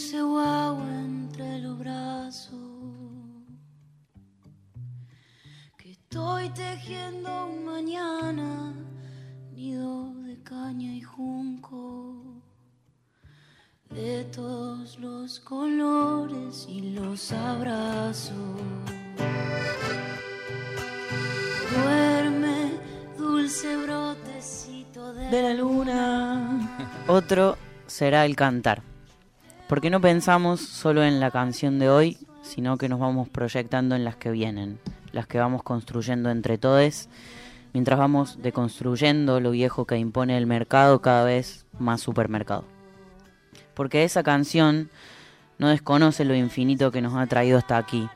dulce guagua entre los brazos. Que estoy tejiendo un mañana, nido de caña y junco. De todos los colores y los abrazos. Duerme, dulce brotecito de, de la luna. Otro será el cantar. Porque no pensamos solo en la canción de hoy, sino que nos vamos proyectando en las que vienen, las que vamos construyendo entre todos, mientras vamos deconstruyendo lo viejo que impone el mercado cada vez más supermercado. Porque esa canción no desconoce lo infinito que nos ha traído hasta aquí,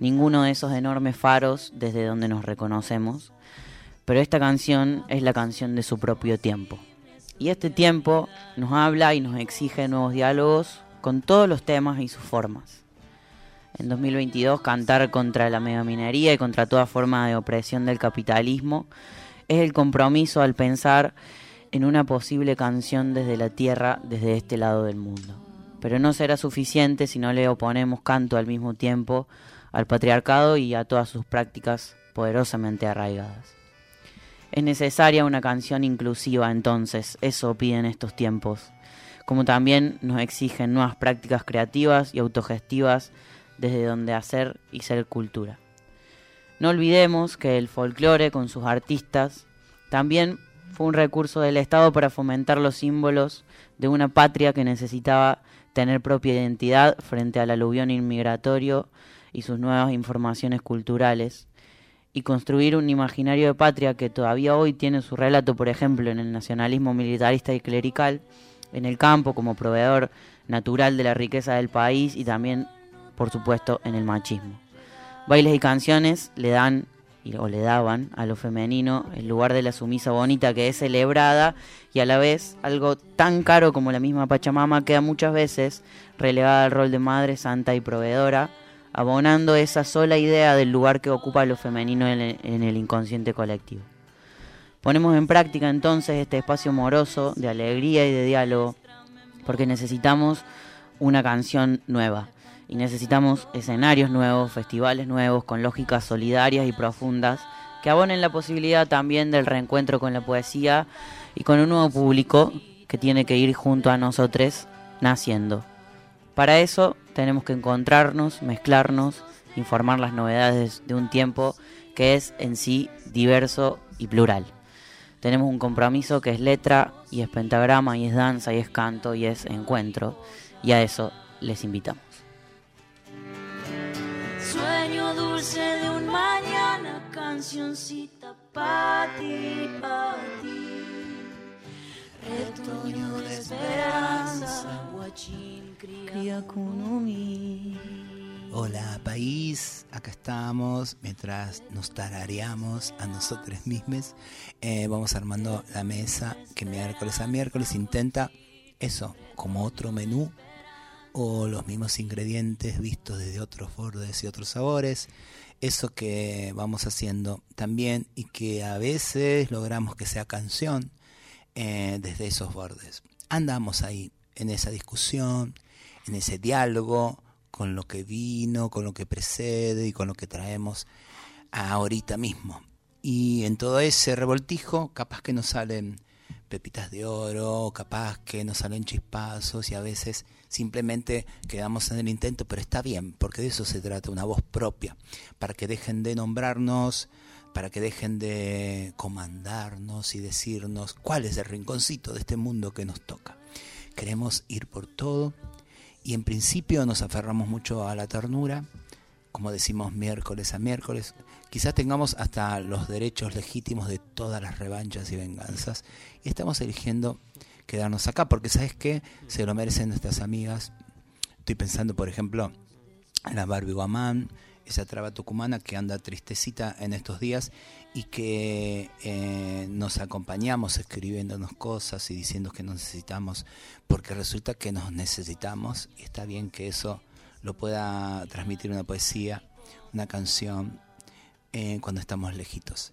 ninguno de esos enormes faros desde donde nos reconocemos, pero esta canción es la canción de su propio tiempo. Y este tiempo nos habla y nos exige nuevos diálogos con todos los temas y sus formas. En 2022 cantar contra la megaminería y contra toda forma de opresión del capitalismo es el compromiso al pensar en una posible canción desde la tierra, desde este lado del mundo. Pero no será suficiente si no le oponemos canto al mismo tiempo al patriarcado y a todas sus prácticas poderosamente arraigadas. Es necesaria una canción inclusiva entonces, eso piden estos tiempos, como también nos exigen nuevas prácticas creativas y autogestivas desde donde hacer y ser cultura. No olvidemos que el folclore con sus artistas también fue un recurso del Estado para fomentar los símbolos de una patria que necesitaba tener propia identidad frente al aluvión inmigratorio y sus nuevas informaciones culturales, y construir un imaginario de patria que todavía hoy tiene su relato, por ejemplo, en el nacionalismo militarista y clerical, en el campo como proveedor natural de la riqueza del país y también, por supuesto, en el machismo. Bailes y canciones le dan o le daban a lo femenino el lugar de la sumisa bonita que es celebrada y a la vez algo tan caro como la misma Pachamama queda muchas veces relegada al rol de madre santa y proveedora, abonando esa sola idea del lugar que ocupa lo femenino en el, en el inconsciente colectivo. Ponemos en práctica entonces este espacio moroso de alegría y de diálogo, porque necesitamos una canción nueva y necesitamos escenarios nuevos, festivales nuevos, con lógicas solidarias y profundas, que abonen la posibilidad también del reencuentro con la poesía y con un nuevo público que tiene que ir junto a nosotros naciendo. Para eso tenemos que encontrarnos, mezclarnos, informar las novedades de un tiempo que es en sí diverso y plural. Tenemos un compromiso que es letra y es pentagrama y es danza y es canto y es encuentro y a eso les invitamos. Sueño dulce de un mañana, cancioncita para ti, para ti. Retoño de esperanza, guachín, cría Hola país, acá estamos mientras nos tarareamos a nosotros mismos. Eh, vamos armando la mesa que miércoles a miércoles intenta eso, como otro menú o los mismos ingredientes vistos desde otros bordes y otros sabores. Eso que vamos haciendo también y que a veces logramos que sea canción eh, desde esos bordes. Andamos ahí en esa discusión, en ese diálogo con lo que vino, con lo que precede y con lo que traemos ahorita mismo. Y en todo ese revoltijo, capaz que nos salen pepitas de oro, capaz que nos salen chispazos y a veces simplemente quedamos en el intento, pero está bien, porque de eso se trata, una voz propia, para que dejen de nombrarnos, para que dejen de comandarnos y decirnos cuál es el rinconcito de este mundo que nos toca. Queremos ir por todo y en principio nos aferramos mucho a la ternura, como decimos miércoles a miércoles. Quizás tengamos hasta los derechos legítimos de todas las revanchas y venganzas y estamos eligiendo quedarnos acá porque sabes que se lo merecen nuestras amigas. Estoy pensando, por ejemplo, en la Barbie Guamán, esa traba tucumana que anda tristecita en estos días y que eh, nos acompañamos escribiéndonos cosas y diciendo que nos necesitamos, porque resulta que nos necesitamos y está bien que eso lo pueda transmitir una poesía, una canción, eh, cuando estamos lejitos.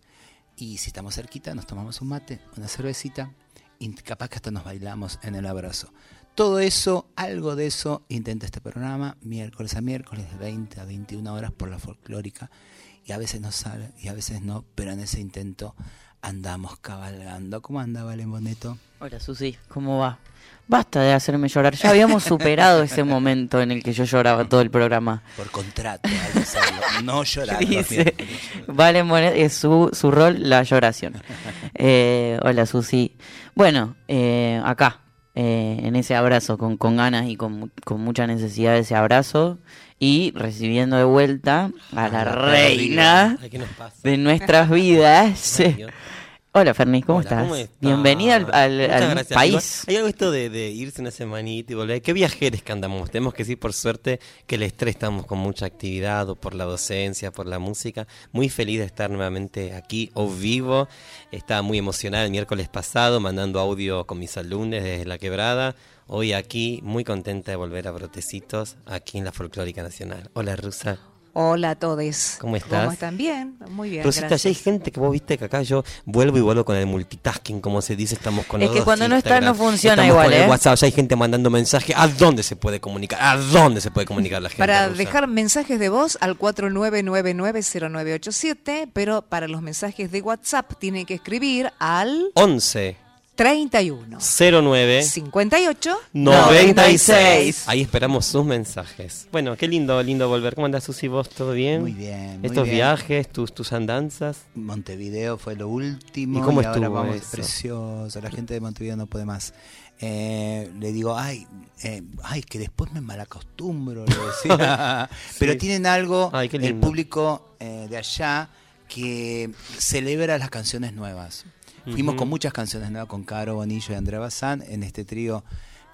Y si estamos cerquita, nos tomamos un mate, una cervecita y capaz que hasta nos bailamos en el abrazo. todo eso, algo de eso, intenta este programa, miércoles a miércoles, de 20 a 21 horas por la folclórica. Y a veces nos sale y a veces no, pero en ese intento andamos cabalgando. ¿Cómo anda, Valen Boneto? Hola, Susi, ¿cómo va? Basta de hacerme llorar. Ya habíamos superado ese momento en el que yo lloraba todo el programa. Por contrato, hacerlo. no llorar. Dice, es su, su rol la lloración. Eh, hola, Susi. Bueno, eh, acá, eh, en ese abrazo, con, con ganas y con, con mucha necesidad de ese abrazo, y recibiendo de vuelta a la la reina de nuestras vidas. Ay. Hola, Ferni, ¿cómo Hola, estás? ¿cómo estás? Bienvenida al, país. Hay algo esto de, de irse una semanita y volver. Qué viajeres que andamos. Tenemos que decir, por suerte, que el estrés estamos con mucha actividad, o por la docencia, por la música. Muy feliz de estar nuevamente aquí, o vivo. Estaba muy emocionada el miércoles pasado, mandando audio con mis alumnos desde La Quebrada. Hoy aquí, muy contenta de volver a Brotecitos, aquí en la Folclórica Nacional. Hola, Rusa. Hola a todos. ¿Cómo estás? ¿Cómo están? Bien, muy bien. Rosita, ya gracias. hay gente que vos viste que acá yo vuelvo y vuelvo con el multitasking, como se dice, estamos con Es los que cuando no está, no funciona estamos igual, con el ¿eh? WhatsApp, ya hay gente mandando mensajes. ¿A dónde se puede comunicar? ¿A dónde se puede comunicar la gente? Para Rosa? dejar mensajes de voz al 49990987, pero para los mensajes de WhatsApp tienen que escribir al 11 31 09 58 96. Ahí esperamos sus mensajes. Bueno, qué lindo, lindo volver. ¿Cómo andas, Susi? ¿Vos todo bien? Muy bien, muy Estos bien. viajes, tus, tus andanzas. Montevideo fue lo último ¿Y cómo estuvo vamos eso? precioso la gente de Montevideo no puede más Eh, le digo ay eh, ay que después me malacostumbro le decía pero tienen algo Ay, el público eh, de allá que celebra las canciones nuevas fuimos con muchas canciones nuevas con Caro Bonillo y Andrea Bazán en este trío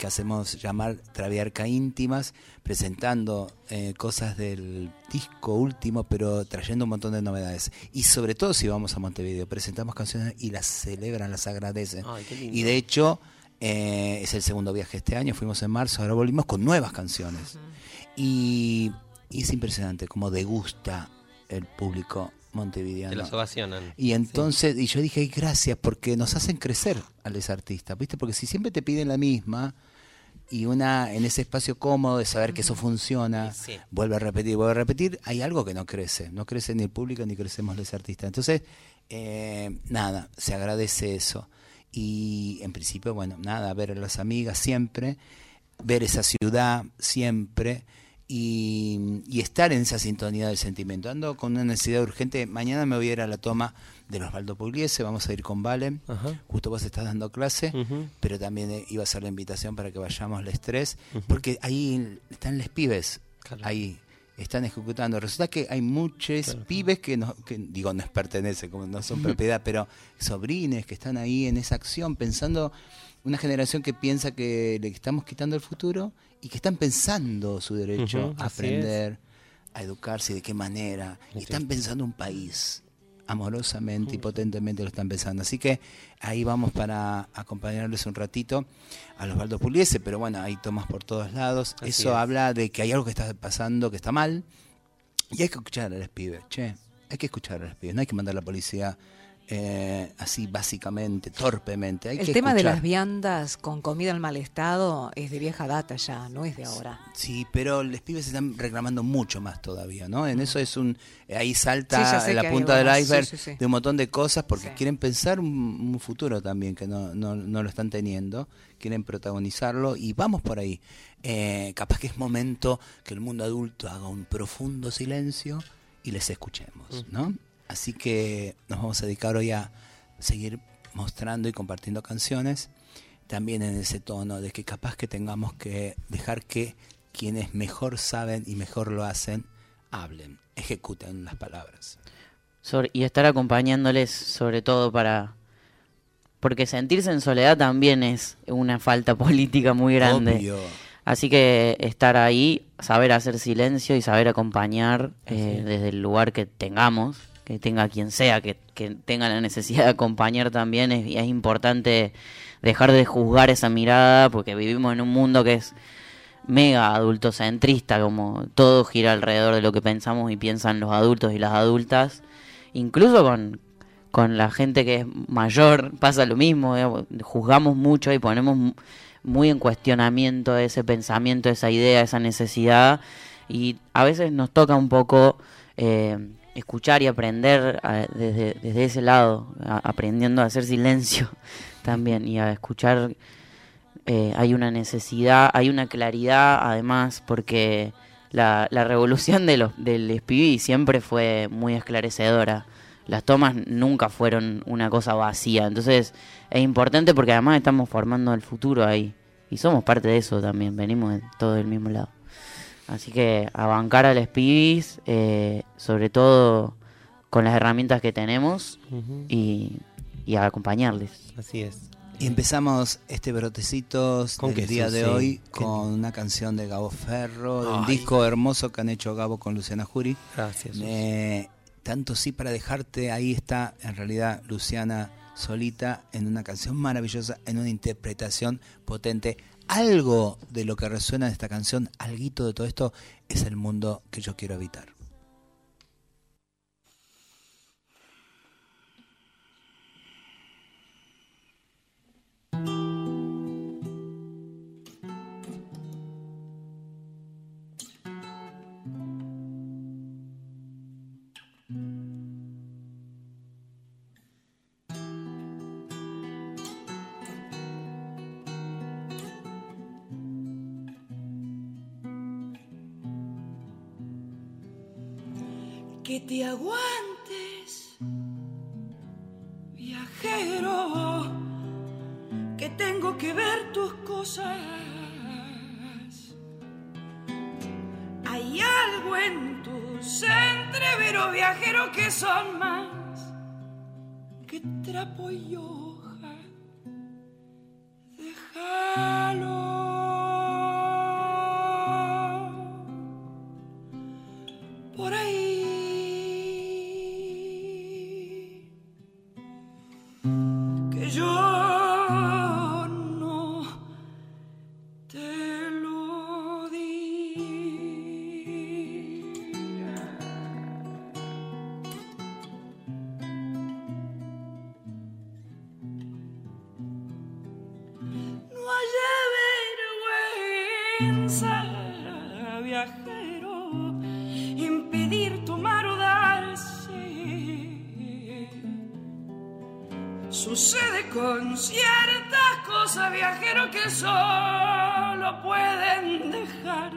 que hacemos llamar Traviarca Íntimas, presentando eh, cosas del disco último, pero trayendo un montón de novedades. Y sobre todo si vamos a Montevideo, presentamos canciones y las celebran, las agradecen. Ay, qué lindo. Y de hecho, eh, es el segundo viaje este año, fuimos en marzo, ahora volvimos con nuevas canciones. y, y es impresionante cómo degusta el público montevideano. Te los ovacionan. Y entonces, y yo dije, "Ay, gracias, porque nos hacen crecer a los artistas, ¿viste? Porque si siempre te piden la misma y una en ese espacio cómodo de saber que eso funciona, sí. vuelve a repetir, vuelve a repetir, hay algo que no crece, no crece ni el público ni crecemos los artistas. Entonces, eh, nada, se agradece eso. Y en principio, bueno, nada, ver a las amigas siempre, ver esa ciudad siempre y, y estar en esa sintonía del sentimiento. Ando con una necesidad urgente. Mañana me voy a ir a la toma de los Osvaldo Pugliese, vamos a ir con Valen. Ajá. Justo vos estás dando clase, pero también eh, iba a ser la invitación para que vayamos los tres, Ujú. porque ahí están los pibes, Claro. ahí están ejecutando. Resulta que hay muchos Claro. pibes que, no, que digo, no pertenecen, como no son propiedad, pero sobrines que están ahí en esa acción, pensando, una generación que piensa que le estamos quitando el futuro y que están pensando su derecho a aprender, a educarse, de qué manera. Y están pensando un país amorosamente y potentemente lo están pensando. Así que ahí vamos para acompañarles un ratito a los Baldos Puliese, pero bueno, hay tomas por todos lados. Así Eso es. habla de que hay algo que está pasando, que está mal, y hay que escuchar a los pibes, che, hay que escuchar a los pibes, no hay que mandar a la policía eh, así básicamente, torpemente. Hay El que tema de las viandas con comida en mal estado es de vieja data ya, no es de ahora. Sí, pero los pibes están reclamando mucho más todavía, ¿no? En eso es un... Ahí Sí, salta la punta del iceberg sí, sí, sí. de un montón de cosas porque quieren pensar un, un futuro también que no, no, no lo están teniendo, quieren protagonizarlo y vamos por ahí. Eh, capaz que es momento que el mundo adulto haga un profundo silencio y les escuchemos, ¿no? Así que nos vamos a dedicar hoy a seguir mostrando y compartiendo canciones, también en ese tono de que capaz que tengamos que dejar que quienes mejor saben y mejor lo hacen, hablen, ejecuten las palabras. Y estar acompañándoles sobre todo para... Porque sentirse en soledad también es una falta política muy grande. Obvio. Así que estar ahí, saber hacer silencio y saber acompañar eh, desde el lugar que tengamos, que tenga quien sea, que, que tenga la necesidad de acompañar también, es, es importante dejar de juzgar esa mirada porque vivimos en un mundo que es mega adultocentrista, como todo gira alrededor de lo que pensamos y piensan los adultos y las adultas, incluso con, con la gente que es mayor pasa lo mismo, juzgamos mucho y ponemos mu- muy en cuestionamiento ese pensamiento, esa idea, esa necesidad y a veces nos toca un poco eh, escuchar y aprender a- desde, desde ese lado, aprendiendo a hacer silencio también y a escuchar. eh, hay una necesidad, hay una claridad además porque la, la revolución de los, del SPV siempre fue muy esclarecedora. Las tomas nunca fueron una cosa vacía. Entonces es importante porque además estamos formando el futuro ahí. Y somos parte de eso también. Venimos de todo del mismo lado. Así que a bancar a los pibis, eh, sobre todo con las herramientas que tenemos y, y a acompañarles. Así es. Y empezamos este brotecitos ¿Con del día de hoy ¿Qué? con una canción de Gabo Ferro, de un disco hermoso que han hecho Gabo con Luciana Jury. Gracias. Eh, tanto sí para dejarte, ahí está en realidad Luciana solita en una canción maravillosa, en una interpretación potente. Algo de lo que resuena de esta canción, alguito de todo esto, es el mundo que yo quiero habitar. Te aguantes, viajero, que tengo que ver tus cosas. Hay algo en tus entreveros viajero que son más que trapo y hoja. Impedir tomar o darse. Sucede con ciertas cosas, viajero, que solo pueden dejarse.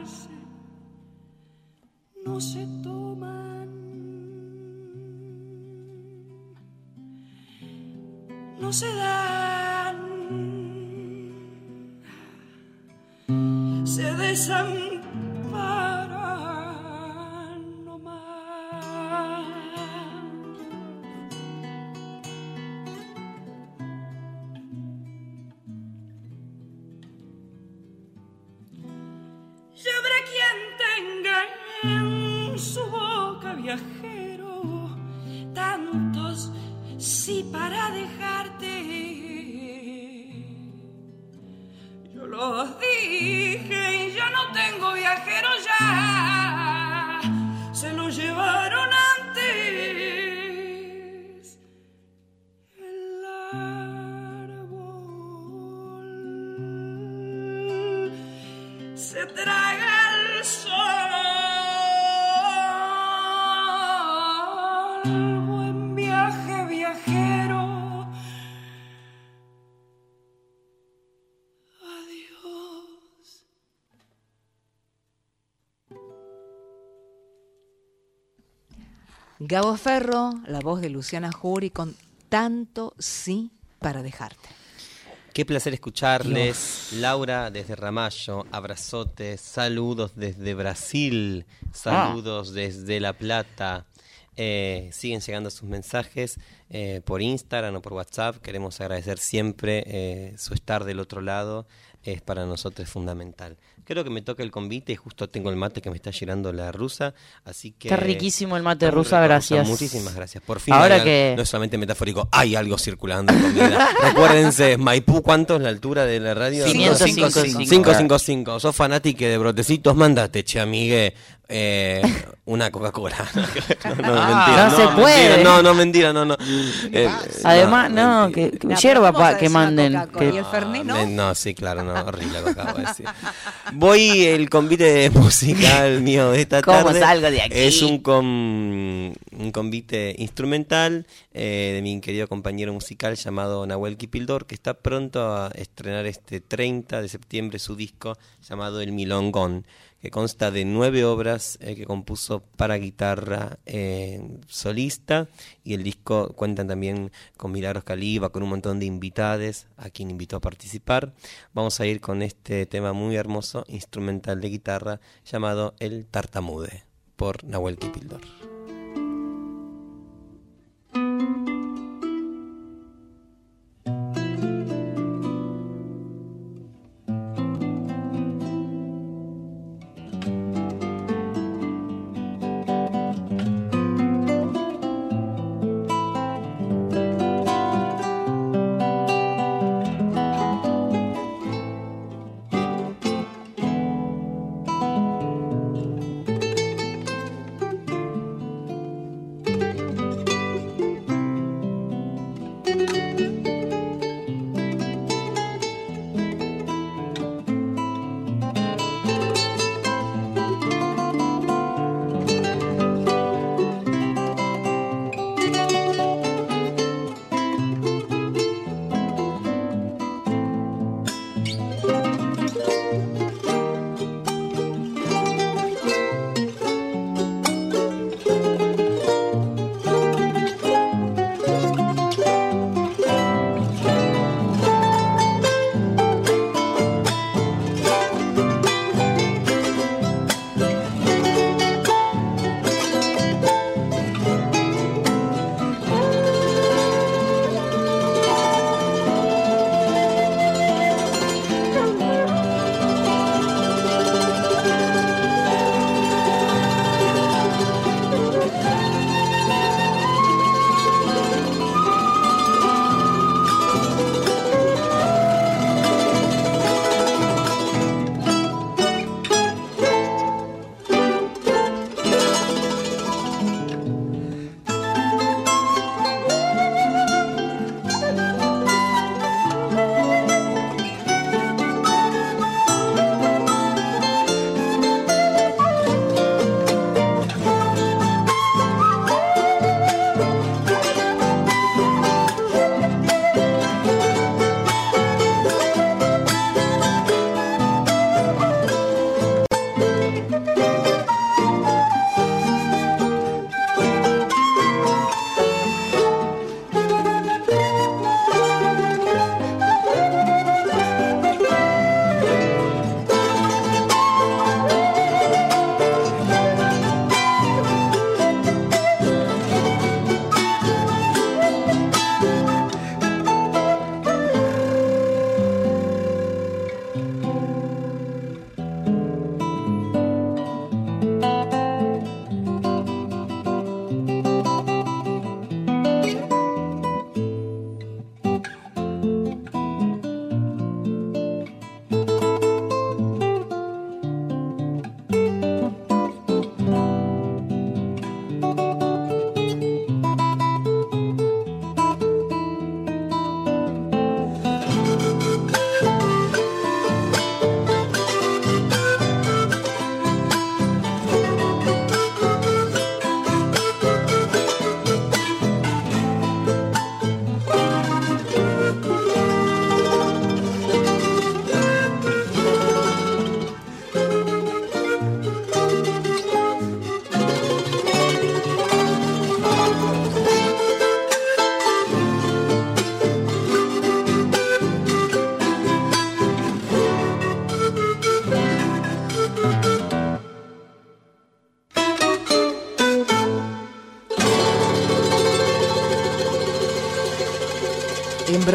Gabo Ferro, la voz de Luciana Jury con tanto sí para dejarte. Qué placer escucharles. Laura desde Ramallo, abrazotes, saludos desde Brasil, saludos desde La Plata. Eh, siguen llegando sus mensajes eh, por Instagram o por WhatsApp. Queremos agradecer siempre eh, su estar del otro lado. Es para nosotros fundamental. Creo que me toca el convite y justo tengo el mate que me está girando la rusa. Así que. Está riquísimo el mate rusa, gracias. Muchísimas gracias. Por fin. Ahora que- No es solamente metafórico, hay algo circulando en comida. Recuérdense, Maipú, ¿cuánto es la altura de la radio? 555. 555. Sos fanática de brotecitos, mándate, che, amigue. Eh, una Coca-Cola. no, no, Ah, mentira, no se mentira, puede. no, no, mentira, no, no. Eh, Además, no, que, que No, yerba pero ¿cómo pa- se que manden. Que- ¿Y el Fernet no? Sí, claro, no, horrible lo que acabo de decir. Voy, el convite musical mío de esta ¿Cómo tarde salgo de aquí? es un, com- un convite instrumental eh, de mi querido compañero musical llamado Nahuel Kipildor, que está pronto a estrenar este 30 de septiembre su disco llamado El Milongón, que consta de nueve obras eh, que compuso para guitarra eh, solista y el disco cuentan también con Milagros Caliba, con un montón de invitades a quien invitó a participar. Vamos a ir con este tema muy hermoso, instrumental de guitarra, llamado El Tartamude, por Nahuel Kipildor.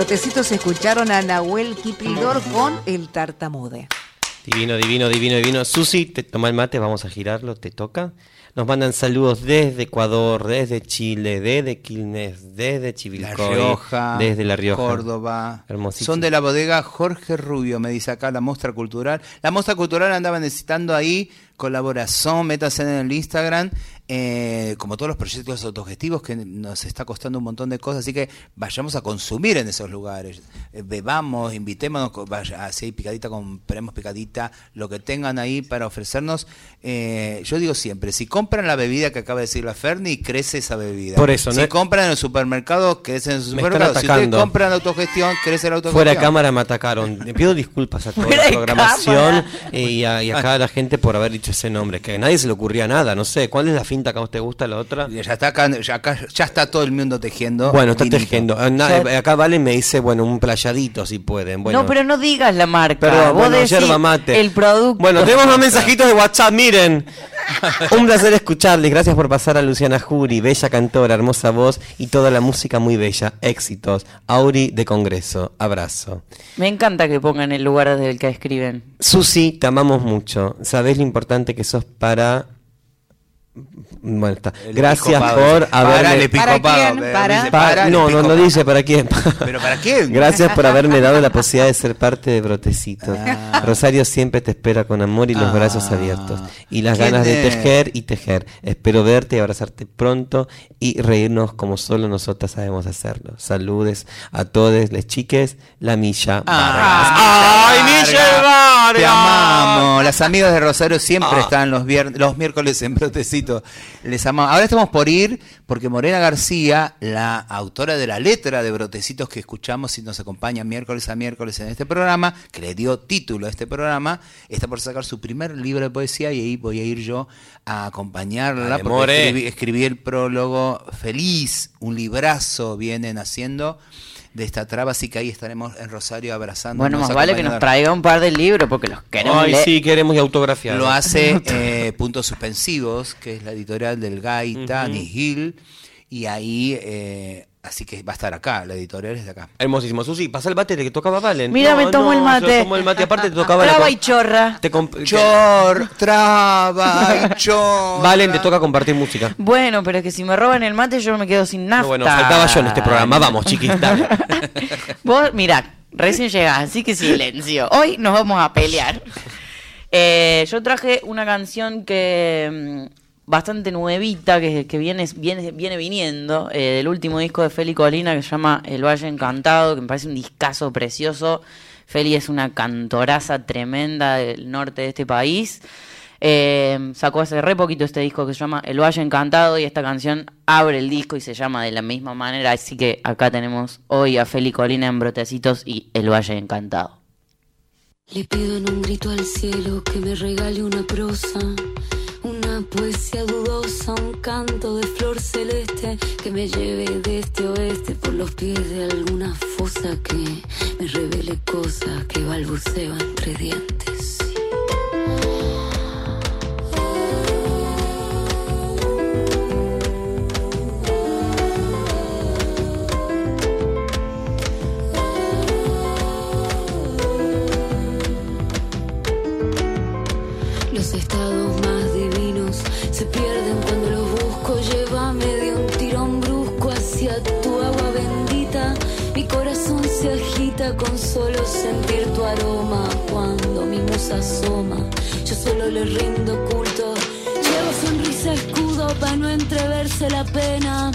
Brotecitos escucharon a Nahuel Kipildor con El Tartamude. Divino, divino, divino, divino. Susi, te toma el mate, vamos a girarlo, te toca. Nos mandan saludos desde Ecuador, desde Chile, desde Quilmes, desde La Chivilcoy, Rioja, desde La Rioja. Córdoba. Hermosísimo. Son de la bodega Jorge Rubio, me dice acá la muestra cultural. La muestra cultural andaba necesitando ahí colaboración, métanse en el Instagram, eh, como todos los proyectos autogestivos que nos está costando un montón de cosas, así que vayamos a consumir en esos lugares, Eh, bebamos, invitémonos, vaya, así hay picadita, compremos picadita, lo que tengan ahí para ofrecernos. Eh, yo digo siempre, si compran la bebida que acaba de decir la Ferni, crece esa bebida. Por eso, si ¿no? compran en el supermercado, crece en el supermercado. Si ustedes compran autogestión, crece la autogestión. Fuera de cámara me atacaron. Le pido disculpas a toda la programación y, a, y a la gente por haber dicho ese nombre. Que a nadie se le ocurría nada. No sé, ¿cuál es la finta que a vos te gusta, la otra? Ya está acá, ya acá, ya está todo el mundo tejiendo. Bueno, está vinito. tejiendo. Ah, na- Ya- Acá Vale me dice, bueno, un playadito si pueden. Bueno, no, pero no digas la marca. Perdón, Vos bueno, decís yerba mate. el producto. Bueno, tenemos más mensajitos de WhatsApp, miren. Un placer escucharles. Gracias por pasar a Luciana Jury, bella cantora, hermosa voz y toda la música muy bella. Éxitos. Auri de Congreso. Abrazo. Me encanta que pongan el lugar desde el que escriben. Susi, te amamos mucho. Sabés lo importante que sos para. Bueno, está. El Gracias por Para el haberme. episcopado. ¿Para quién? Para- para no, no, no dice para quién. ¿Pero para quién? Gracias por haberme dado la posibilidad de ser parte de Brotecitos. Ah. Rosario siempre te espera con amor y los Ah. brazos abiertos. Y las ¿Quién ganas de tejer y tejer. Espero verte y abrazarte pronto y reírnos como solo nosotras sabemos hacerlo. Saludes a todos les chiques, la Milla Ah, Vargas. ¡Ay, Milla! Te amamos. Las amigas de Rosario siempre Ah. están los, vier- los miércoles en Brotecito. Les amamos. Ahora estamos por ir porque Morena García, la autora de la letra de Brotecitos que escuchamos y nos acompaña miércoles a miércoles en este programa, que le dio título a este programa, está por sacar su primer libro de poesía y ahí voy a ir yo a acompañarla porque escribí el prólogo feliz, un librazo vienen haciendo de esta traba, así que ahí estaremos en Rosario abrazando. Bueno, más vale que nos traiga un par de libros porque los queremos Ay, leer. sí, queremos y autografiar. Lo hace eh, Puntos Suspensivos, que es la editorial del Gaita, Nihil, y ahí, eh, así que va a estar acá, la editorial es de acá. Hermosísimo. Susi, pasa el mate que tocaba Valen. Mira, me tomo el mate. Yo tomo el mate. Aparte te tocaba la Traba co- y chorra. Te comp- Chor, traba, y chor. Valen, te toca compartir música. Bueno, pero es que si me roban el mate yo me quedo sin nafta. No, bueno, faltaba yo en este programa. Vamos, chiquita. Vos, mirá, recién llegás, así que silencio. Hoy nos vamos a pelear. Eh, yo traje una canción que mm, bastante nuevita, que, viene, viene, viene viniendo, eh, del último disco de Feli Colina, que se llama El Valle Encantado, que me parece un discazo precioso. Feli es una cantoraza tremenda del norte de este país. Eh, sacó hace re poquito este disco que se llama El Valle Encantado y esta canción abre el disco y se llama de la misma manera. Así que acá tenemos hoy a Feli Colina en Brotecitos y El Valle Encantado. Le pido en un grito al cielo que me regale una prosa, poesía dudosa, un canto de flor celeste que me lleve de este oeste por los pies de alguna fosa que me revele cosas que balbuceo entre dientes. Con solo sentir tu aroma. Cuando mi musa asoma, yo solo le rindo culto. Llevo sonrisa escudo para no entreverse la pena.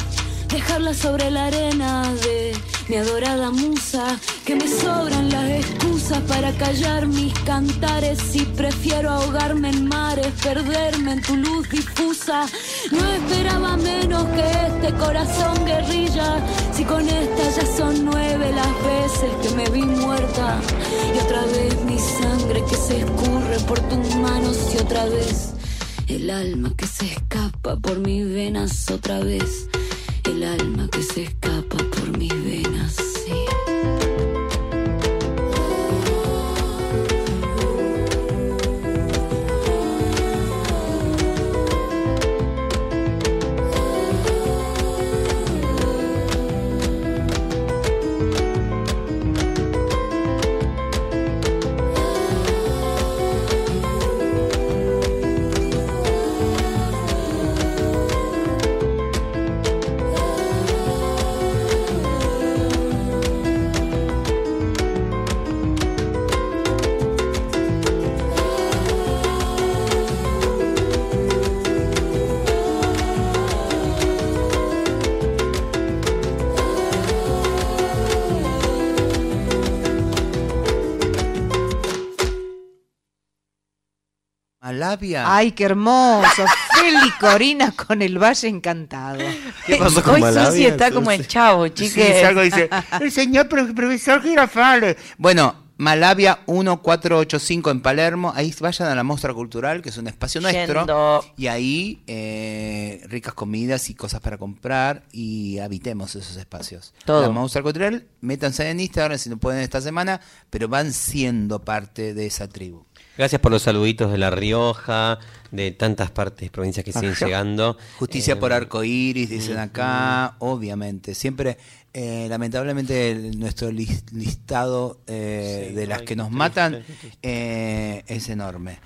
Dejarla sobre la arena de mi adorada musa. Que me sobran las excusas para callar mis cantares. Y prefiero ahogarme en mares, perderme en tu luz difusa. No esperaba menos que este corazón guerrilla. Si con esta ya son nueve las veces que me vi muerta. Y otra vez mi sangre que se escurre por tus manos. Y otra vez el alma que se escapa por mis venas. Otra vez el alma que se escapa Malavia. Ay, qué hermoso. Feli Corina con el Valle Encantado. ¿Qué pasó con Hoy Malavia? Susi está como el chavo, Sí, chique. es algo dice, el señor pro- profesor Girafales. Bueno, Malavia 1485 en Palermo, ahí vayan a la muestra cultural, que es un espacio nuestro. Y ahí eh, ricas comidas y cosas para comprar y habitemos esos espacios. Todo. La muestra cultural, métanse en Instagram si no pueden esta semana, pero van siendo parte de esa tribu. Gracias por los saluditos de La Rioja, de tantas partes, provincias que siguen Rioja. llegando. Justicia Eh, por arco iris, dicen acá, obviamente. Siempre, eh, lamentablemente, el- nuestro lis- listado eh, Sí, de las ay, que nos triste, matan triste. eh, es enorme.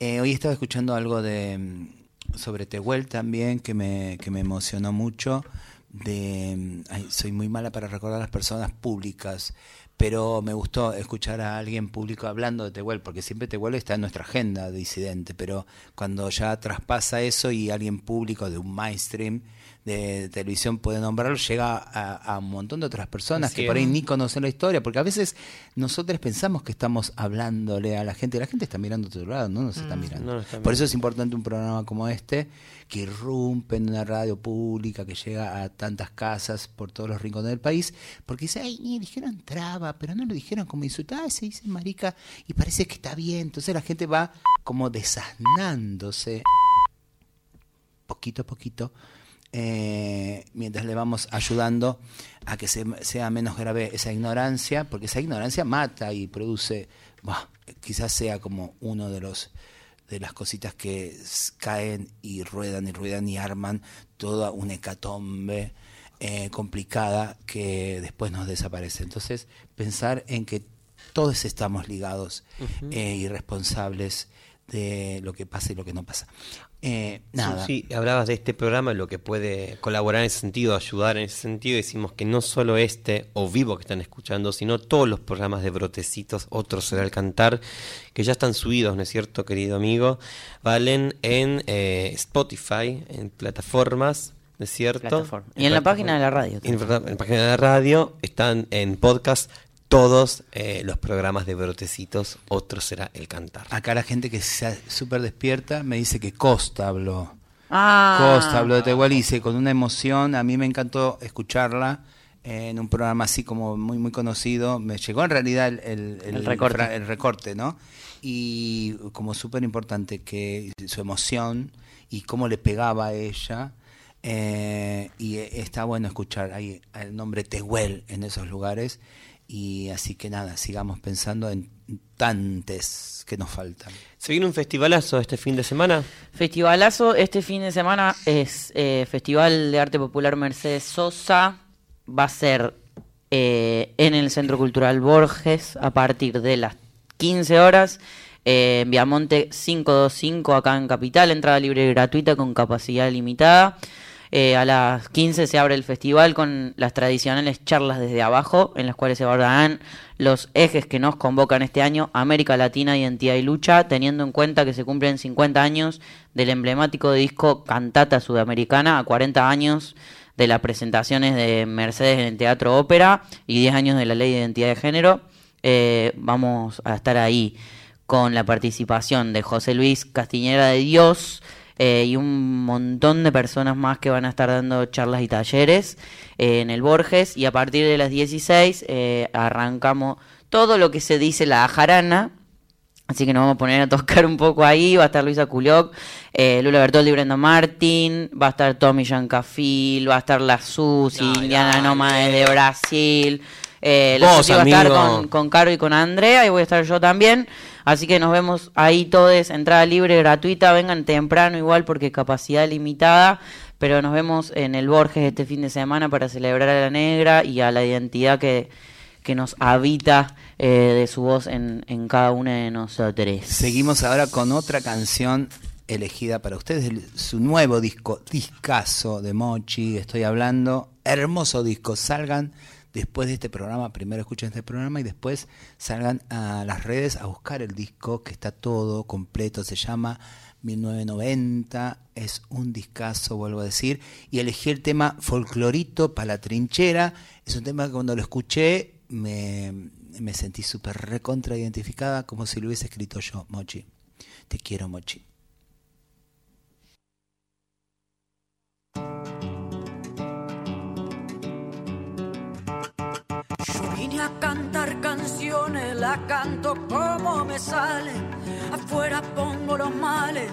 Eh, hoy estaba escuchando algo de mm, sobre Tehuel también que me, que me emocionó mucho. De, mm, ay, soy muy mala para recordar a las personas públicas, pero me gustó escuchar a alguien público hablando de Tehuel, porque siempre Tehuel está en nuestra agenda de disidente, pero cuando ya traspasa eso y alguien público de un mainstream de televisión puede nombrarlo, llega a, a un montón de otras personas Así que por ahí ni conocen la historia, porque a veces nosotros pensamos que estamos hablándole a la gente, la gente está mirando a otro lado, no nos está mirando. no nos está por eso es importante un programa como este, que irrumpe en una radio pública, que llega a tantas casas por todos los rincones del país, porque dice, ay, ni dijeron traba, pero no lo dijeron como insultar, ah, se dice marica, y parece que está bien, entonces la gente va como desasnándose poquito a poquito, eh, mientras le vamos ayudando a que se- sea menos grave esa ignorancia, porque esa ignorancia mata y produce, bah, quizás sea como uno de los de las cositas que caen y ruedan y ruedan y arman toda una hecatombe eh, complicada que después nos desaparece. Entonces, pensar en que todos estamos ligados eh, y responsables de lo que pasa y lo que no pasa. Eh, nada. Sí, hablabas de este programa, lo que puede colaborar en ese sentido, ayudar en ese sentido. Decimos que no solo este o vivo que están escuchando, sino todos los programas de brotecitos, otro será el cantar, que ya están subidos, ¿no es cierto, querido amigo? Valen en eh, Spotify, en plataformas, ¿no es cierto? Plataforma. Y en la página de la radio En, en la página de la radio están en podcast todos eh, los programas de brotecitos, otro será el cantar. Acá la gente que se súper despierta me dice que Costa habló. Ah, Costa habló de Tehuel y dice con una emoción, a mí me encantó escucharla en un programa así como muy muy conocido. Me llegó en realidad el, el- El recorte. fra- el recorte, ¿no? Y como súper importante que su emoción y cómo le pegaba a ella. eh, y eh, está bueno escuchar ahí el nombre Tehuel en esos lugares. Y así que nada, sigamos pensando en tantes que nos faltan. ¿Se viene un festivalazo este fin de semana? Festivalazo, este fin de semana es eh, Festival de Arte Popular Mercedes Sosa. Va a ser eh, en el Centro Cultural Borges a partir de las 15 horas. eh, en Viamonte 525 acá en Capital, entrada libre y gratuita con capacidad limitada. Eh, a las 15 se abre el festival con las tradicionales charlas desde abajo, en las cuales se abordarán los ejes que nos convocan este año, América Latina, Identidad y Lucha, teniendo en cuenta que se cumplen 50 años del emblemático disco Cantata Sudamericana, a 40 años de las presentaciones de Mercedes en el Teatro Ópera y 10 años de la Ley de Identidad de Género. Eh, vamos a estar ahí con la participación de José Luis Castiñera de Dios, eh, y un montón de personas más que van a estar dando charlas y talleres eh, en el Borges y a partir de las 16 eh, arrancamos todo lo que se dice la jarana. Así que nos vamos a poner a tocar un poco ahí. Va a estar Luisa Culioc, eh, Lula Bertoldi, Brenda Martin, va a estar Tommy Yancafil, va a estar la Susi, Indiana dale. Noma desde Brasil. Eh, la Vos, va a estar con, con Caro y con Andrea y voy a estar yo también. Así que nos vemos ahí todos, entrada libre, gratuita, vengan temprano igual porque capacidad limitada, pero nos vemos en el Borges este fin de semana para celebrar a la negra y a la identidad que, que nos habita eh, de su voz en, en cada uno de nosotros. Seguimos ahora con otra canción elegida para ustedes, su nuevo disco, discazo de Mochi, estoy hablando, hermoso disco, salgan después de este programa, primero escuchen este programa y después salgan a las redes a buscar el disco que está todo completo, se llama 1990, es un discazo, vuelvo a decir, y elegí el tema Folclorito para la trinchera, es un tema que cuando lo escuché me, me sentí súper recontra identificada, como si lo hubiese escrito yo, Mochi. Te quiero, Mochi. Vine a cantar canciones, la canto como me sale. Afuera pongo los males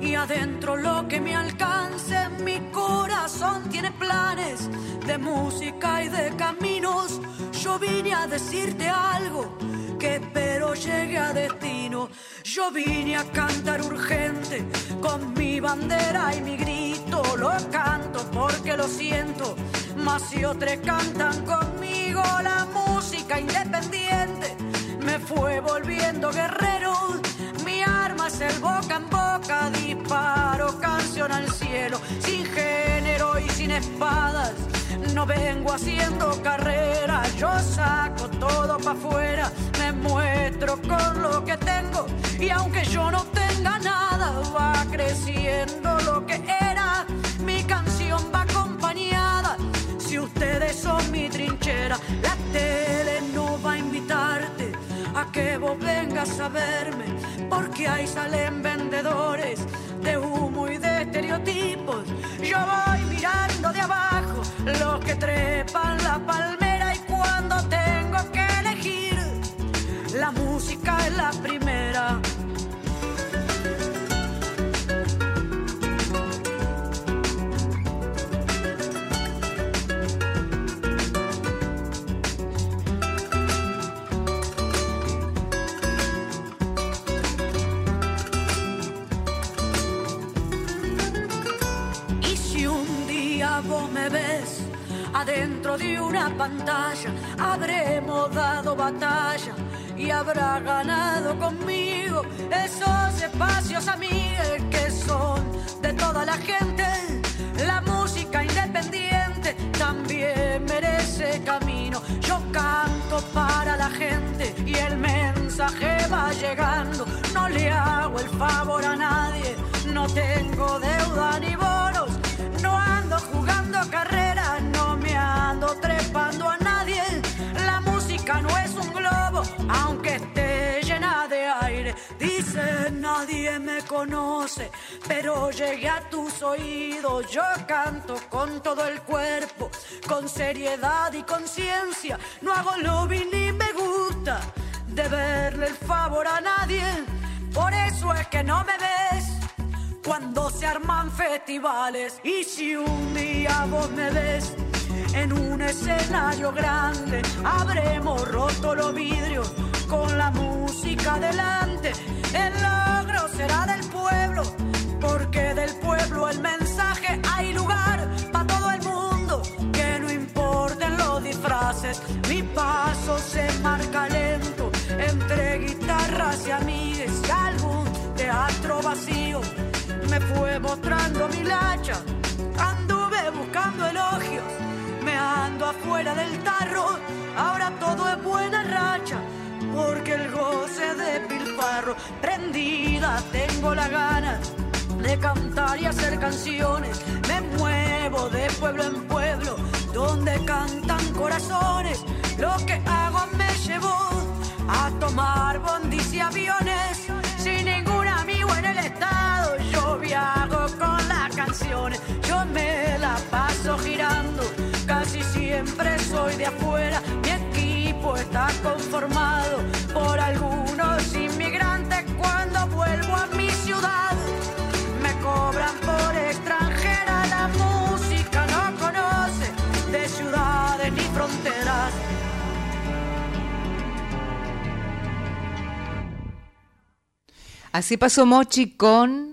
y adentro lo que me alcance. Mi corazón tiene planes de música y de caminos. Yo vine a decirte algo que espero llegue a destino. Yo vine a cantar urgente con mi bandera y mi grito. Lo canto porque lo siento, más si otros cantan conmigo la música independiente. Me fue volviendo guerrero, mi arma es el boca en boca, disparo canción al cielo, sin género y sin espadas. No vengo haciendo carrera, yo saco todo para afuera, me muestro con lo que tengo. Y aunque yo no tenga nada, va creciendo lo que era. Mi canción va acompañada, si ustedes son mi trinchera, la vos vengas a verme, porque ahí salen vendedores de humo y de estereotipos. Yo voy mirando de abajo los que trepan la palmera y cuando tengo que elegir, la música es la primera. Adentro de una pantalla, habremos dado batalla y habrá ganado conmigo esos espacios amigos que son de toda la gente. La música independiente también merece camino. Yo canto para la gente y el mensaje va llegando. No le hago el favor a nadie, no tengo deuda ni bonos. Ando trepando a nadie. La música no es un globo, aunque esté llena de aire. Dice nadie me conoce, pero llegué a tus oídos. Yo canto con todo el cuerpo, con seriedad y conciencia. No hago lobby ni me gusta de verle el favor a nadie. Por eso es que no me ves cuando se arman festivales. Y si un día vos me ves en un escenario grande, habremos roto los vidrios con la música delante. El logro será del pueblo, porque del pueblo el mensaje hay lugar para todo el mundo. Que no importen los disfraces, mi paso se marca lento entre guitarras y amigues y algún teatro vacío me fue mostrando mi lacha. Anduve buscando elogios, afuera del tarro. Ahora todo es buena racha, porque el goce de pilfarro. Prendida tengo la gana de cantar y hacer canciones. Me muevo de pueblo en pueblo, donde cantan corazones. Lo que hago me llevó a tomar bondis y aviones. Sin ningún amigo en el estado, yo viajo con las canciones. Yo me la paso girando, siempre soy de afuera. Mi equipo está conformado por algunos inmigrantes. Cuando vuelvo a mi ciudad, me cobran por extranjera. La música no conoce de ciudades ni fronteras. Así pasó Mochi con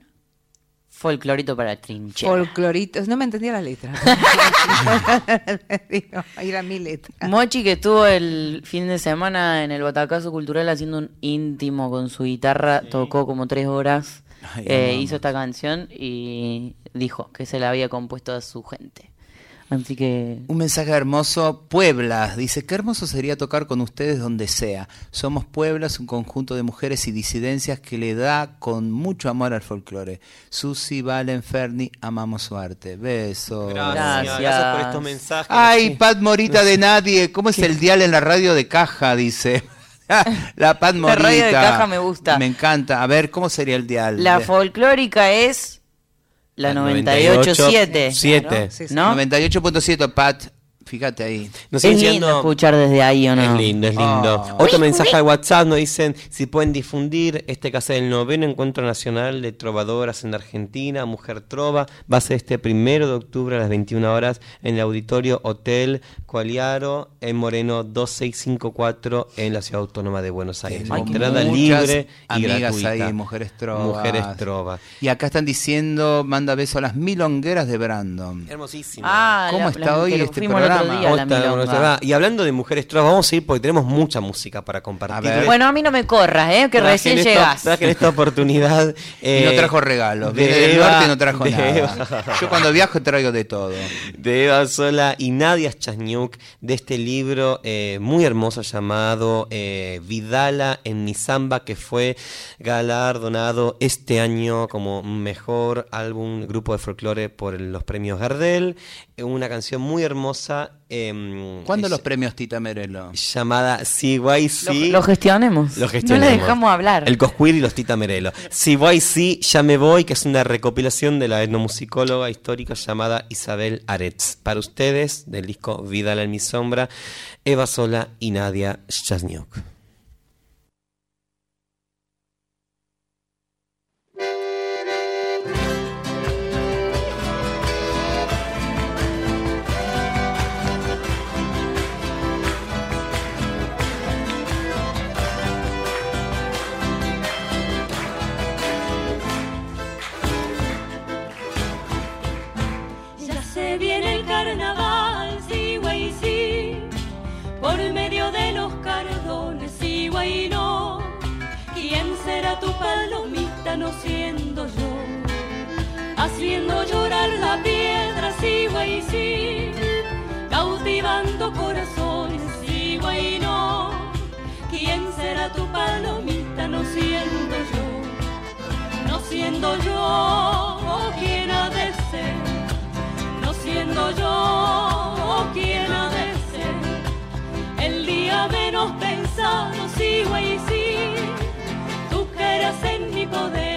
Folclorito para trinchera. folcloritos. No me entendía la letra. Digo, Era mi letra. Mochi que estuvo el fin de semana en el Batacazo Cultural haciendo un íntimo con su guitarra, tocó como tres horas, Ay, eh, hizo esta canción y dijo que se la había compuesto a su gente. Así que Un mensaje hermoso. Puebla dice: Qué hermoso sería tocar con ustedes donde sea. Somos Pueblas, un conjunto de mujeres y disidencias que le da con mucho amor al folclore. Susi, Valen, Ferni, amamos su arte. Besos. Gracias, Gracias. gracias por estos mensajes. Ay, Sí. Pat Morita de nadie. ¿Cómo es el dial en la radio de caja? Dice. la Pat La Morita. radio de caja me gusta. Me encanta. A ver, ¿cómo sería el dial? la folclórica es la La 98.7. 98.7. Sí, sí. ¿No? 98.7, Pat. Fíjate ahí. Nos Es lindo escuchar desde ahí o no. Es lindo, es lindo. Ah. Otro mensaje al WhatsApp nos dicen si pueden difundir este que hace el noveno encuentro nacional de trovadoras en Argentina, Mujer Trova, va a ser este primero de octubre a las 21 horas en el auditorio Hotel Cualiaro en Moreno 2654 en la Ciudad Autónoma de Buenos Aires. Entrada libre y amigas gratuita. ahí, mujeres trovas. Mujeres Trova. Y acá están diciendo, manda beso a las milongueras de Brandon. Hermosísimo. Ah, ¿Cómo la- está la- hoy este el Y hablando de mujeres trovas, vamos a ir porque tenemos mucha música para compartir. Bueno, a mí no me corras, ¿eh? que recién llegas. traje en esta oportunidad. Y no eh, trajo regalos. de Eva- norte no trajo de nada. Eva- Yo cuando viajo traigo de todo. de Eva Sola y Nadia Chasniuk de este libro eh, muy hermoso llamado eh, Vidala en mi samba que fue galardonado este año como mejor álbum grupo de folclore por los premios Gardel una canción muy hermosa em, ¿Cuándo es los premios Tita Merelo? llamada CYC Lo, lo gestionemos. lo No gestionemos. le dejamos hablar. El Cosquir y los Tita Merelo. Sí, ya me voy, que es una recopilación de la etnomusicóloga histórica llamada Isabel Aretz. Para ustedes, del disco Vidal en mi sombra, Eva Sola y Nadia Chasniuk. ¿Quién tu palomita, no siendo yo? Haciendo llorar la piedra, sí, güey, sí, cautivando corazones, sí, güey, no. ¿Quién será tu palomita, no siendo yo? No siendo yo, ¿quién ha de ser? no siendo yo quien ha de ser el día menos pensado, sí, güey, sí, eras en mi poder,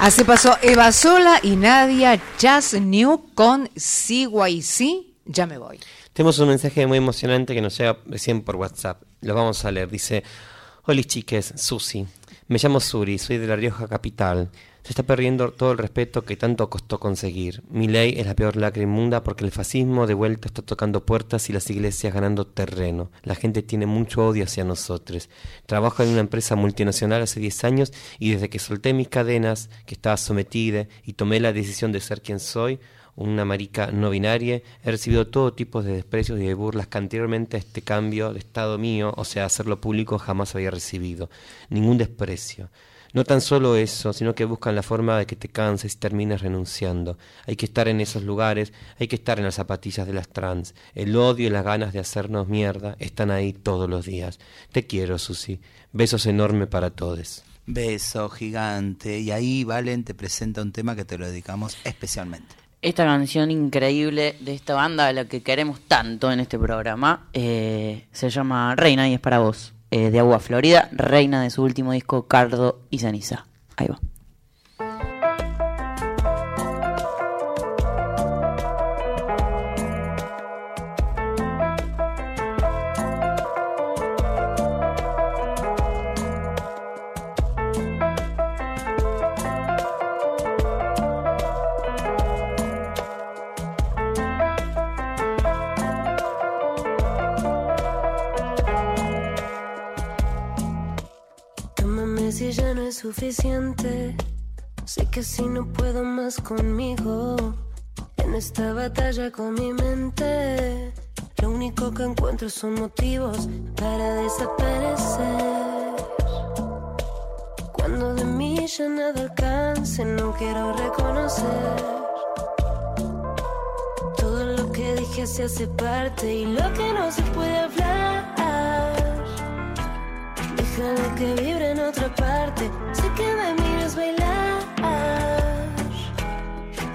Así pasó Eva Sola y Nadia Jazz New con CYC. Ya me voy. Tenemos un mensaje muy emocionante que nos llega recién por WhatsApp. Lo vamos a leer. Dice: Hola chiques, Susi. Me llamo Suri, soy de La Rioja Capital. Se está perdiendo todo el respeto que tanto costó conseguir. Mi ley es la peor lacra inmunda porque el fascismo de vuelta está tocando puertas y las iglesias ganando terreno. La gente tiene mucho odio hacia nosotros. Trabajo en una empresa multinacional hace 10 años y desde que solté mis cadenas, que estaba sometida y tomé la decisión de ser quien soy, una marica no binaria, he recibido todo tipo de desprecios y de burlas que anteriormente a este cambio de estado mío, o sea, hacerlo público, jamás había recibido. Ningún desprecio. No tan solo eso, sino que buscan la forma de que te canses y termines renunciando. Hay que estar en esos lugares, hay que estar en las zapatillas de las trans. El odio y las ganas de hacernos mierda están ahí todos los días. Te quiero, Susi. Besos enormes para todos. Beso gigante. Y ahí Valen te presenta un tema que te lo dedicamos especialmente. Esta canción increíble de esta banda, a la que queremos tanto en este programa, eh, se llama Reina y es para vos. Eh, de Agua Florida, reina de su último disco Cardo y Ceniza. Ahí va. Suficiente. Sé que si no puedo más conmigo. En esta batalla con mi mente, lo único que encuentro son motivos para desaparecer. Cuando de mí ya nada alcance, no quiero reconocer. Todo lo que dije se hace parte y lo que no se puede hablar. Déjalo que vibre en otra Sé que me miras bailar.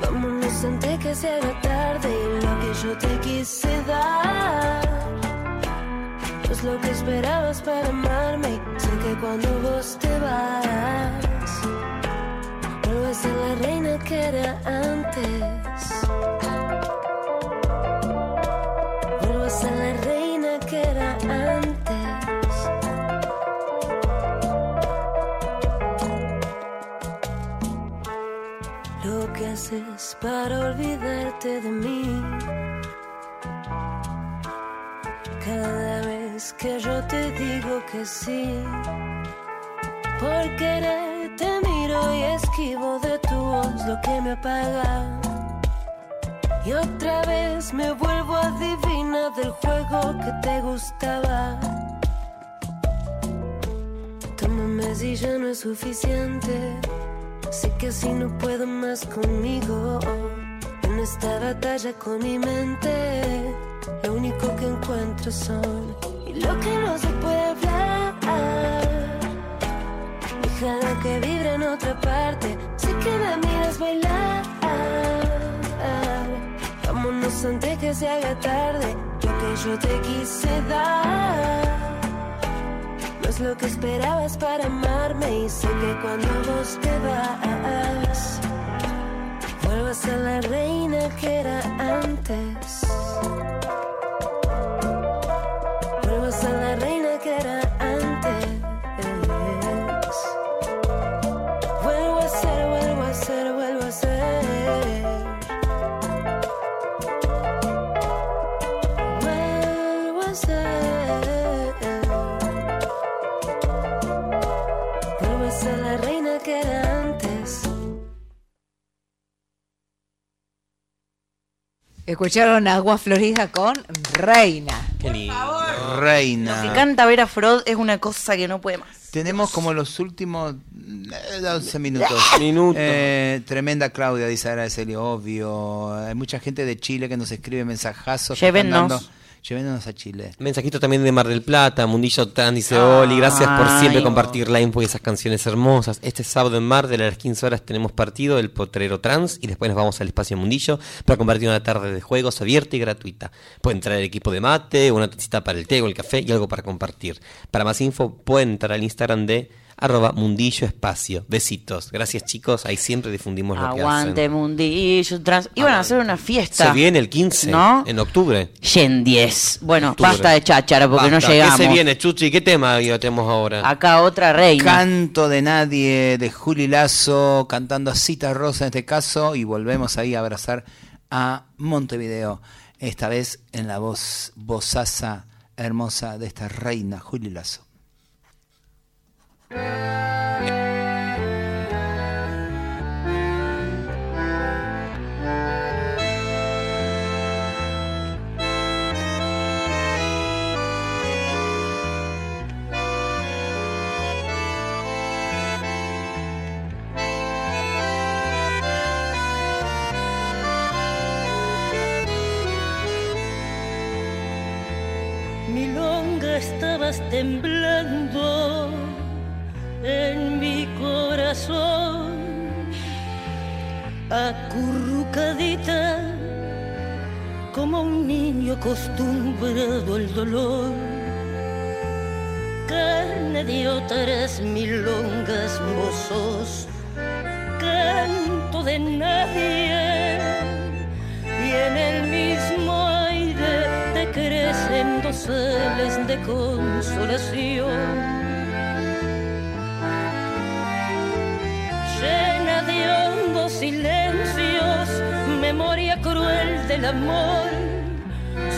Vámonos antes que se haga tarde. Y lo que yo te quise dar. Es lo que esperabas para amarme. Sé que cuando vos te vas, vuelvo a la reina que era antes. Para olvidarte de mí. Cada vez que yo te digo que sí, por querer te miro y esquivo de tu voz lo que me apaga. Y otra vez me vuelvo adivina del juego que te gustaba. Tómame si ya no es suficiente. Sé que así no puedo más conmigo. En esta batalla con mi mente, lo único que encuentro son y lo que no se puede hablar. Déjalo que vibre en otra parte. Sé que me miras bailar. Vámonos antes que se haga tarde. Lo que yo te quise dar. Es lo que esperabas para amarme y sé que cuando vos te vas, vuelvo a la reina que era antes. Escucharon Agua Florida con Reina. Qué lindo. Lo que Reina. canta Vera Frod es una cosa que no puede más. Tenemos como los últimos eh, 11 minutos. Minutos. Eh, tremenda Claudia, dice Araceli, obvio. Hay mucha gente de Chile que nos escribe mensajazos. Llévennos. Llévenos a Chile. Mensajito también de Mar del Plata, Mundillo Tan dice, Oli, gracias por siempre compartir la info y esas canciones hermosas. Este sábado en Mar de las 15 horas tenemos partido del Potrero Trans y después nos vamos al espacio Mundillo para compartir una tarde de juegos abierta y gratuita. Puede entrar el equipo de mate, una tacita para el té o el café y algo para compartir. Para más info pueden entrar al Instagram de arroba mundillo espacio. Besitos. Gracias chicos, ahí siempre difundimos lo que Aguante hacen. mundillo. Trans... Iban a hacer una fiesta. Se viene el 15, ¿No? en octubre. Yen 10. Bueno, Octubre. basta de cháchara porque Basta. no llegamos. ¿Qué se viene, Chuchi? ¿Qué tema tenemos ahora? Acá otra reina. Canto de nadie de Juli Lazo cantando a Cita Rosa en este caso y volvemos ahí a abrazar a Montevideo, esta vez en la voz vozaza hermosa de esta reina Juli Lazo. Estabas temblando en mi corazón, acurrucadita como un niño acostumbrado al dolor. Carne de otras milongas mozos, canto de nadie y en el mismo aire te crecen doseles de consolación. Hondos silencios, memoria cruel del amor,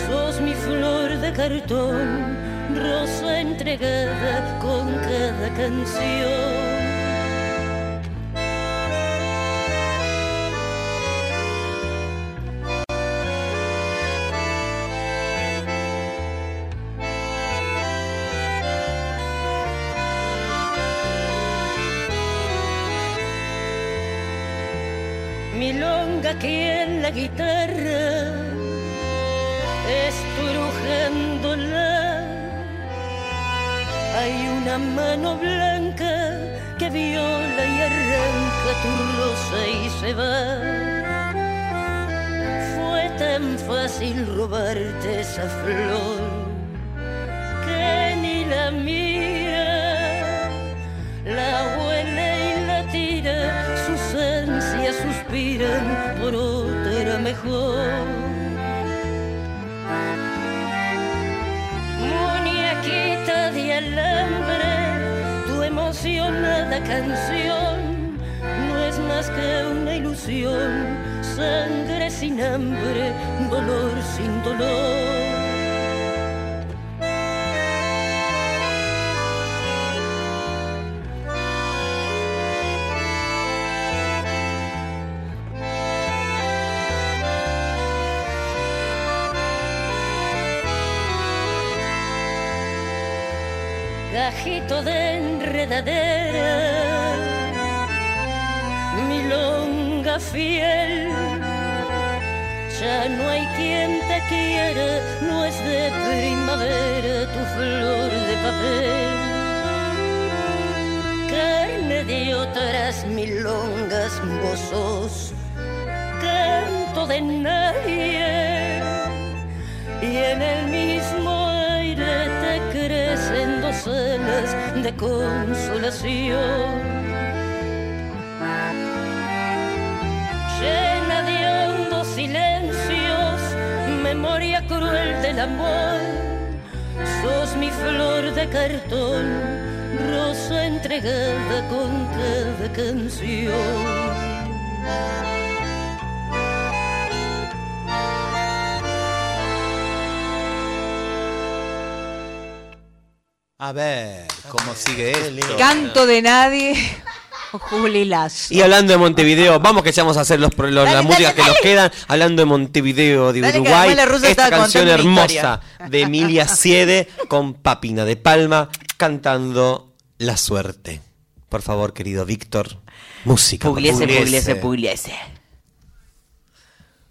sos mi flor de cartón, rosa entregada con cada canción. Guitarra estrujándola hay una mano blanca que viola y arranca tu rosa y se va. Fue tan fácil robarte esa flor Muñequita de alambre, tu emocionada canción no es más que una ilusión, sangre sin hambre, dolor sin dolor. Gajito de enredadera, milonga fiel. Ya no hay quien te quiera, no es de primavera tu flor de papel. Carne de otras milongas, vos sos canto de nadie y en el mismo de consolación. Llena de hondos silencios, memoria cruel del amor, sos mi flor de cartón, rosa entregada con cada canción. A ver, ¿cómo sigue esto? Canto de nadie, Juli Lazo. Y hablando de Montevideo, vamos que ya vamos a hacer los, los- Dale, las dale, músicas que dale. nos quedan. Hablando de Montevideo, de Dale, Uruguay, la esta canción hermosa de Emilia Siede con Papina de Palma cantando La Suerte. Por favor, querido Víctor, música. Pugliese, favor. pugliese, pugliese.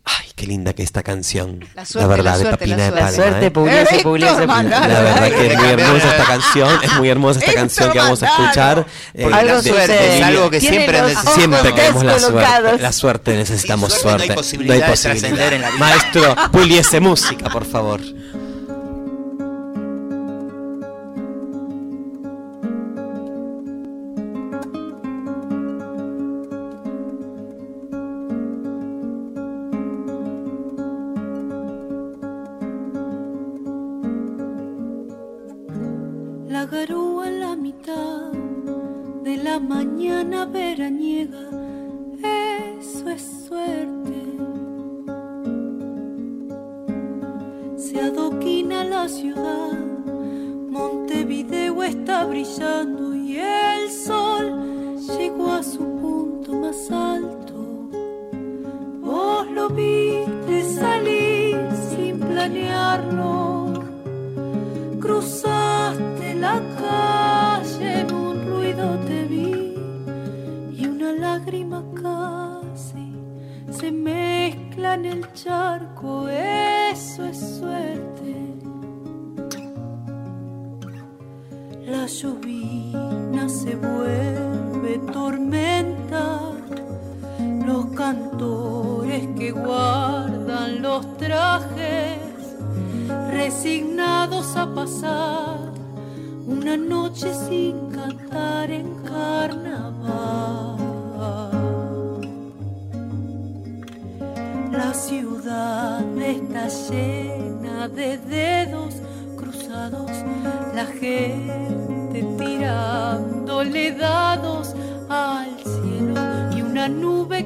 Ay, qué linda que esta canción. La La, suerte, verdad, la de suerte, Papina la de. Palma. Suerte, ¿eh? Héctor pugliese. La verdad que es muy hermosa esta canción, es muy hermosa esta Héctor canción que vamos a escuchar. eh, Algo la suerte sucede. es algo que siempre Siempre queremos la suerte. La suerte, necesitamos suerte suerte. no hay posibilidad de en la vida. Maestro, puliese música, por favor.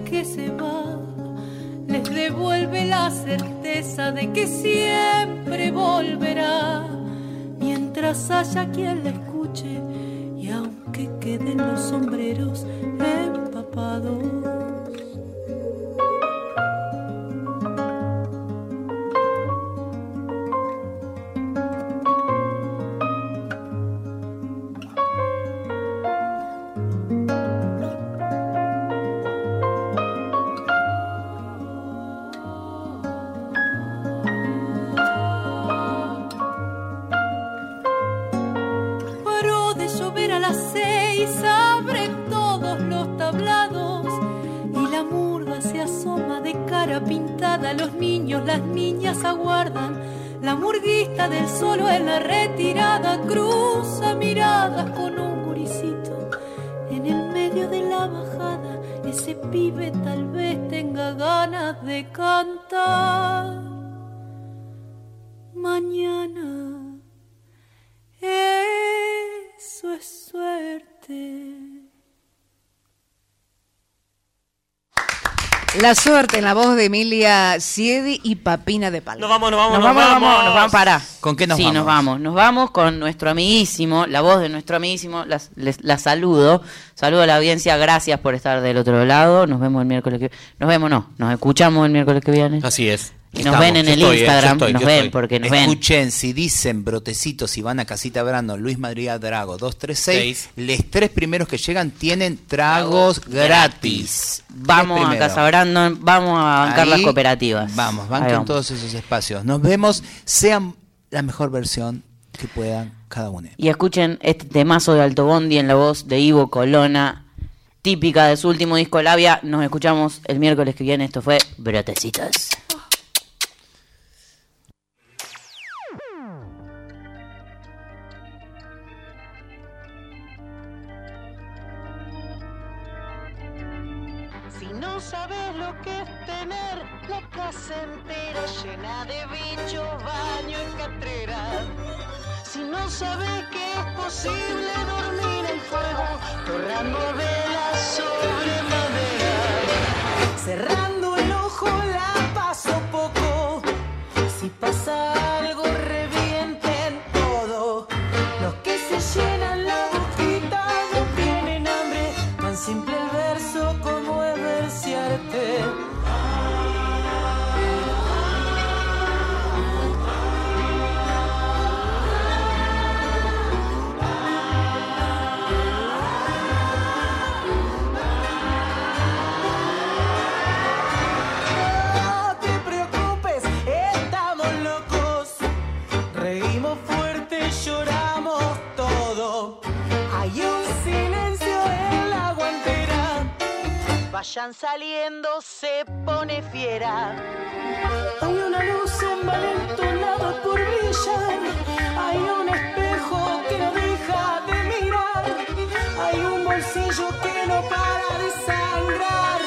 Que se va les devuelve la certeza de que siempre volverá mientras haya quien la escuche y aunque queden los sombreros empapados. Pibe tal La suerte en la voz de Emilia Siedi y Papina de Palma. Nos vamos, nos vamos, Nos vamos, nos vamos, nos vamos, para. ¿Con qué nos sí, vamos? nos vamos. Nos vamos con nuestro amiguísimo, la voz de nuestro amiguísimo. Las, les- la saludo. Saludo a la audiencia. Gracias por estar del otro lado. Nos vemos el miércoles que Nos vemos, no. Nos escuchamos el miércoles que viene. Así es. Y nos Estamos, ven en el estoy, eh, Instagram. estoy, nos ven estoy. porque nos ven. Escuchen, si dicen brotecitos y van a Casita Brandon, Luis Madrid Drago 236, Seis. los tres primeros que llegan tienen tragos gratis. Vamos a. Casa Brandon. Vamos a bancar las cooperativas. Vamos, banquen vamos. todos esos espacios. Nos vemos, sean la mejor versión que puedan cada uno. Y escuchen este temazo de Alto Bondi en la voz de Ivo Colona, típica de su último disco Labia. Nos escuchamos el miércoles que viene. Esto fue Brotecitos. Sabes que es posible dormir en fuego, torrando velas sobre madera. Cerrando el ojo la paso poco. Si pasa Vayan saliendo, se pone fiera. Hay una luz envalentonada por brillar. Hay un espejo que no deja de mirar. Hay un bolsillo que no para de sangrar.